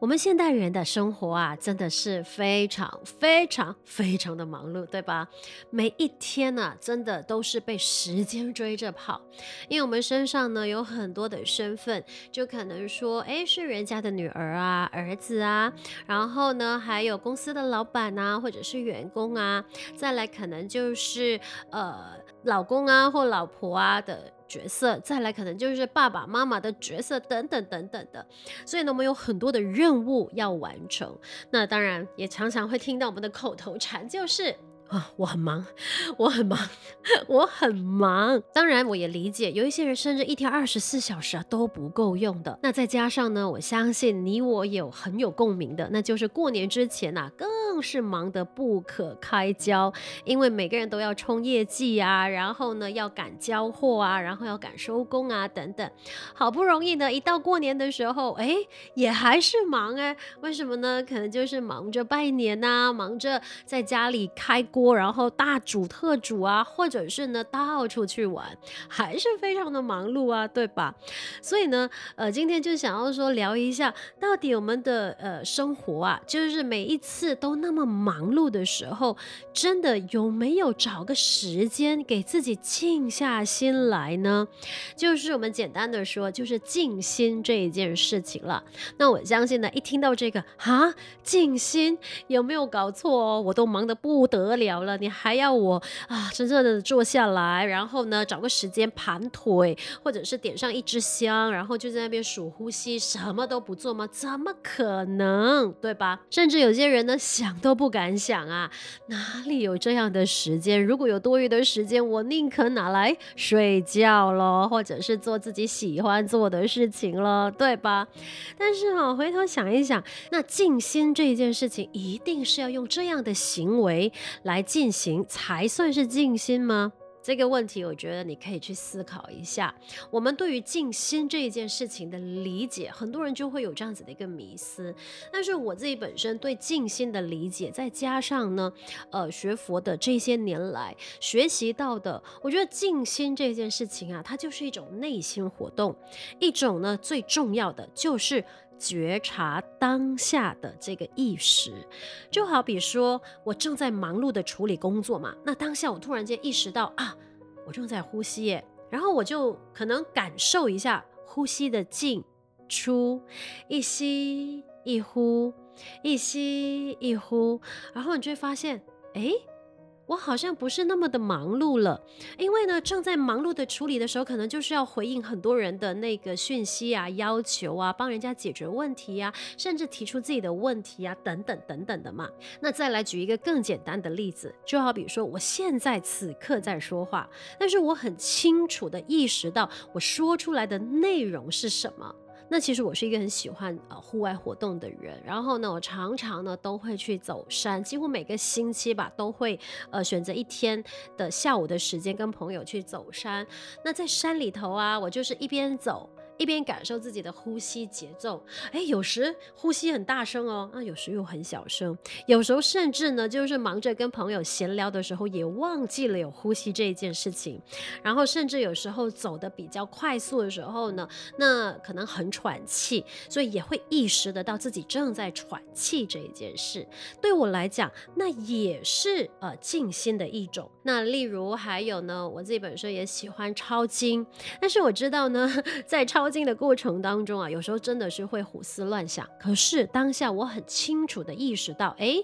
我们现代人的生活啊，真的是非常非常非常的忙碌，对吧？每一天呢、真的都是被时间追着跑，因为我们身上呢有很多的身份，就可能说，哎，是人家的女儿啊、儿子啊，然后呢，还有公司的老板啊，或者是员工啊，再来可能就是呃老公啊或老婆啊的。角色，再来可能就是爸爸妈妈的角色等等等等的，所以呢，我们有很多的任务要完成。那当然也常常会听到我们的口头禅，就是。啊、我很忙，我很忙，我很忙。当然，我也理解有一些人甚至一天二十四小时啊都不够用的。那再加上呢，我相信你我有很有共鸣的，那就是过年之前呐、啊，更是忙得不可开交，因为每个人都要冲业绩啊，然后呢要赶交货啊，然后要赶收工啊等等。好不容易呢，一到过年的时候，哎，也还是忙哎。为什么呢？可能就是忙着拜年呐、啊，忙着在家里开锅。然后大煮特煮啊，或者是呢到处去玩，还是非常的忙碌啊，对吧？所以呢，呃，今天就想要说聊一下，到底我们的呃生活啊，就是每一次都那那么忙碌的时候，真的有没有找个时间给自己静下心来呢？就是我们简单的说，就是静心这一件事情了。那我相信呢，一听到这个啊，静心有没有搞错哦？我都忙得不得。了了，你还要我啊，真正的坐下来，然后呢，找个时间盘腿，或者是点上一支香，然后就在那边数呼吸，什么都不做吗？怎么可能，对吧？甚至有些人呢，想都不敢想啊，哪里有这样的时间？如果有多余的时间，我宁可拿来睡觉咯，或者是做自己喜欢做的事情了，对吧？但是啊，回头想一想，那静心这件事情，一定是要用这样的行为。来进行才算是静心吗？这个问题，我觉得你可以去思考一下。我们对于静心这一件事情的理解，很多人就会有这样子的一个迷思。但是我自己本身对静心的理解，再加上呢，呃，学佛的这些年来学习到的，我觉得静心这件事情啊，它就是一种内心活动，一种呢，最重要的就是。觉察当下的这个意识，就好比说我正在忙碌的处理工作嘛，那当下我突然间意识到啊，我正在呼吸耶，然后我就可能感受一下呼吸的进出，一吸一呼，一吸一呼，然后你就会发现，哎。我好像不是那么的忙碌了，因为呢，正在忙碌的处理的时候，可能就是要回应很多人的那个讯息啊、要求啊，帮人家解决问题啊，甚至提出自己的问题啊，等等等等的嘛。那再来举一个更简单的例子，就好比说，我现在此刻在说话，但是我很清楚的意识到我说出来的内容是什么。那其实我是一个很喜欢呃户外活动的人，然后呢，我常常呢都会去走山，几乎每个星期吧都会呃选择一天的下午的时间跟朋友去走山。那在山里头啊，我就是一边走。一边感受自己的呼吸节奏，哎，有时呼吸很大声哦，那有时又很小声，有时候甚至呢，就是忙着跟朋友闲聊的时候，也忘记了有呼吸这一件事情。然后甚至有时候走得比较快速的时候呢，那可能很喘气，所以也会意识得到自己正在喘气这一件事。对我来讲，那也是呃静心的一种。那例如还有呢，我自己本身也喜欢抄经，但是我知道呢，在抄经的过程当中啊，有时候真的是会胡思乱想。可是当下我很清楚的意识到，哎，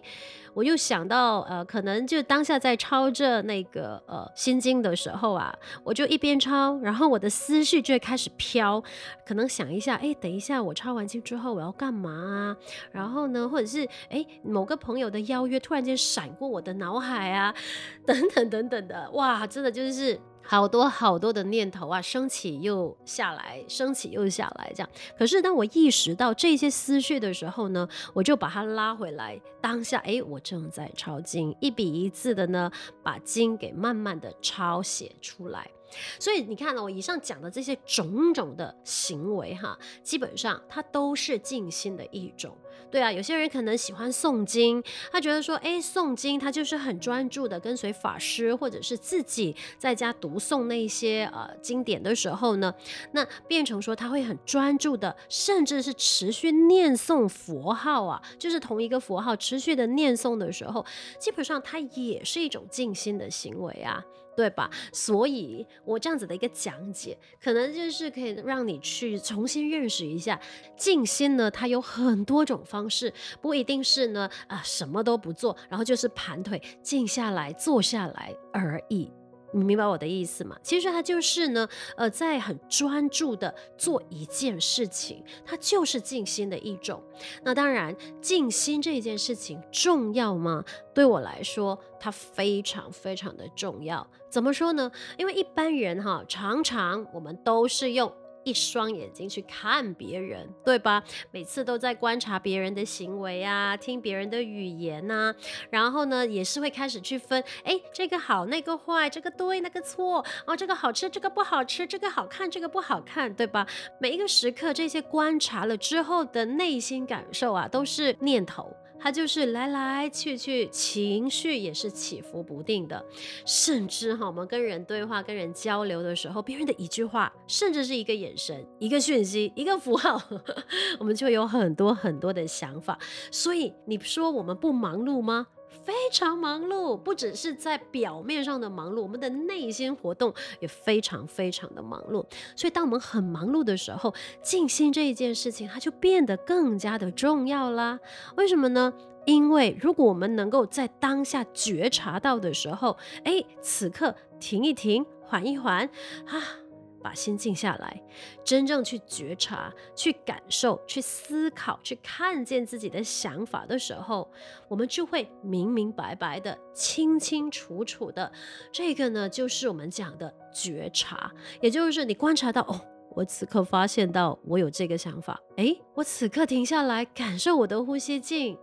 我又想到，呃，可能就当下在抄着那个呃心经的时候啊，我就一边抄，然后我的思绪就会开始飘，可能想一下，哎，等一下我抄完经之后我要干嘛啊？然后呢，或者是哎某个朋友的邀约突然间闪过我的脑海啊，等等等等的，哇，真的就是。好多好多的念头啊，升起又下来，升起又下来，这样。可是当我意识到这些思绪的时候呢，我就把它拉回来。当下，哎，我正在抄经，一笔一字的呢，把经给慢慢的抄写出来。所以你看了我以上讲的这些种种的行为哈，基本上它都是静心的一种。对啊，有些人可能喜欢诵经，他觉得说，哎，诵经他就是很专注的跟随法师，或者是自己在家读诵那些呃经典的时候呢，那变成说他会很专注的，甚至是持续念诵佛号啊，就是同一个佛号持续的念诵的时候，基本上它也是一种静心的行为啊。对吧？所以我这样子的一个讲解，可能就是可以让你去重新认识一下静心呢。它有很多种方式，不一定是呢啊什么都不做，然后就是盘腿静下来坐下来而已。你明白我的意思吗？其实他就是呢，呃，在很专注的做一件事情，他就是静心的一种。那当然，静心这件事情重要吗？对我来说，它非常非常的重要。怎么说呢？因为一般人哈，常常我们都是用。一双眼睛去看别人，对吧？每次都在观察别人的行为啊，听别人的语言啊，然后呢，也是会开始去分，哎，这个好，那个坏，这个对，那个错，哦，这个好吃，这个不好吃，这个好看，这个不好看，对吧？每一个时刻，这些观察了之后的内心感受啊，都是念头。他就是来来去去，情绪也是起伏不定的，甚至哈，我们跟人对话、跟人交流的时候，别人的一句话，甚至是一个眼神、一个讯息、一个符号，我们就有很多很多的想法。所以你说我们不忙碌吗？非常忙碌，不只是在表面上的忙碌，我们的内心活动也非常非常的忙碌。所以，当我们很忙碌的时候，静心这一件事情，它就变得更加的重要啦。为什么呢？因为如果我们能够在当下觉察到的时候，哎，此刻停一停，缓一缓，啊。把心静下来，真正去觉察、去感受、去思考、去看见自己的想法的时候，我们就会明明白白的、清清楚楚的。这个呢，就是我们讲的觉察，也就是你观察到哦，我此刻发现到我有这个想法，诶，我此刻停下来感受我的呼吸进。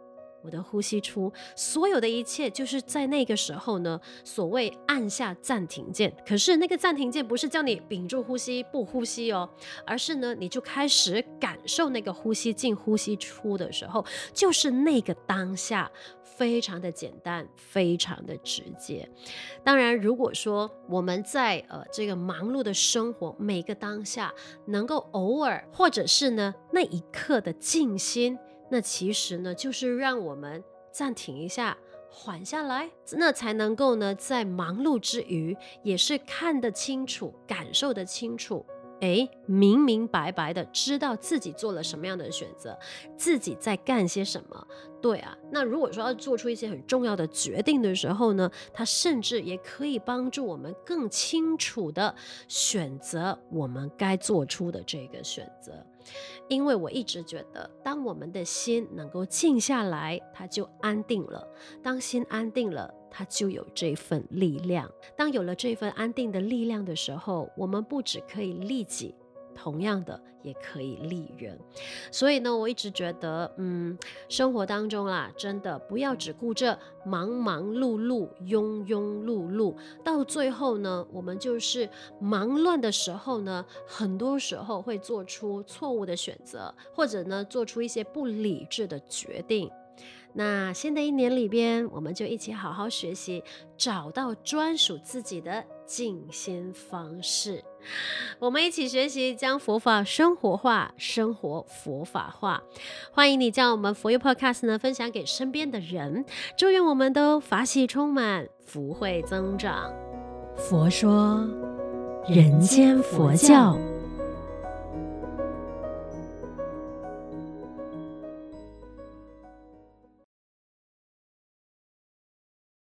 我的呼吸出，所有的一切就是在那个时候呢。所谓按下暂停键，可是那个暂停键不是叫你屏住呼吸不呼吸哦，而是呢，你就开始感受那个呼吸进、呼吸出的时候，就是那个当下，非常的简单，非常的直接。当然，如果说我们在呃这个忙碌的生活每个当下，能够偶尔或者是呢那一刻的静心。那其实呢，就是让我们暂停一下，缓下来，那才能够呢，在忙碌之余，也是看得清楚，感受得清楚。诶，明明白白的知道自己做了什么样的选择，自己在干些什么。对啊，那如果说要做出一些很重要的决定的时候呢，它甚至也可以帮助我们更清楚的选择我们该做出的这个选择。因为我一直觉得，当我们的心能够静下来，它就安定了。当心安定了，它就有这份力量。当有了这份安定的力量的时候，我们不止可以利己，同样的也可以利人。所以呢，我一直觉得，嗯，生活当中啦，真的不要只顾着忙忙碌碌、庸庸碌碌，到最后呢，我们就是忙乱的时候呢，很多时候会做出错误的选择，或者呢，做出一些不理智的决定。那新的一年里边，我们就一起好好学习，找到专属自己的静心方式。我们一起学习，将佛法生活化，生活佛法化。欢迎你将我们佛友 Podcast 呢分享给身边的人。祝愿我们都法喜充满，福慧增长。佛说，人间佛教。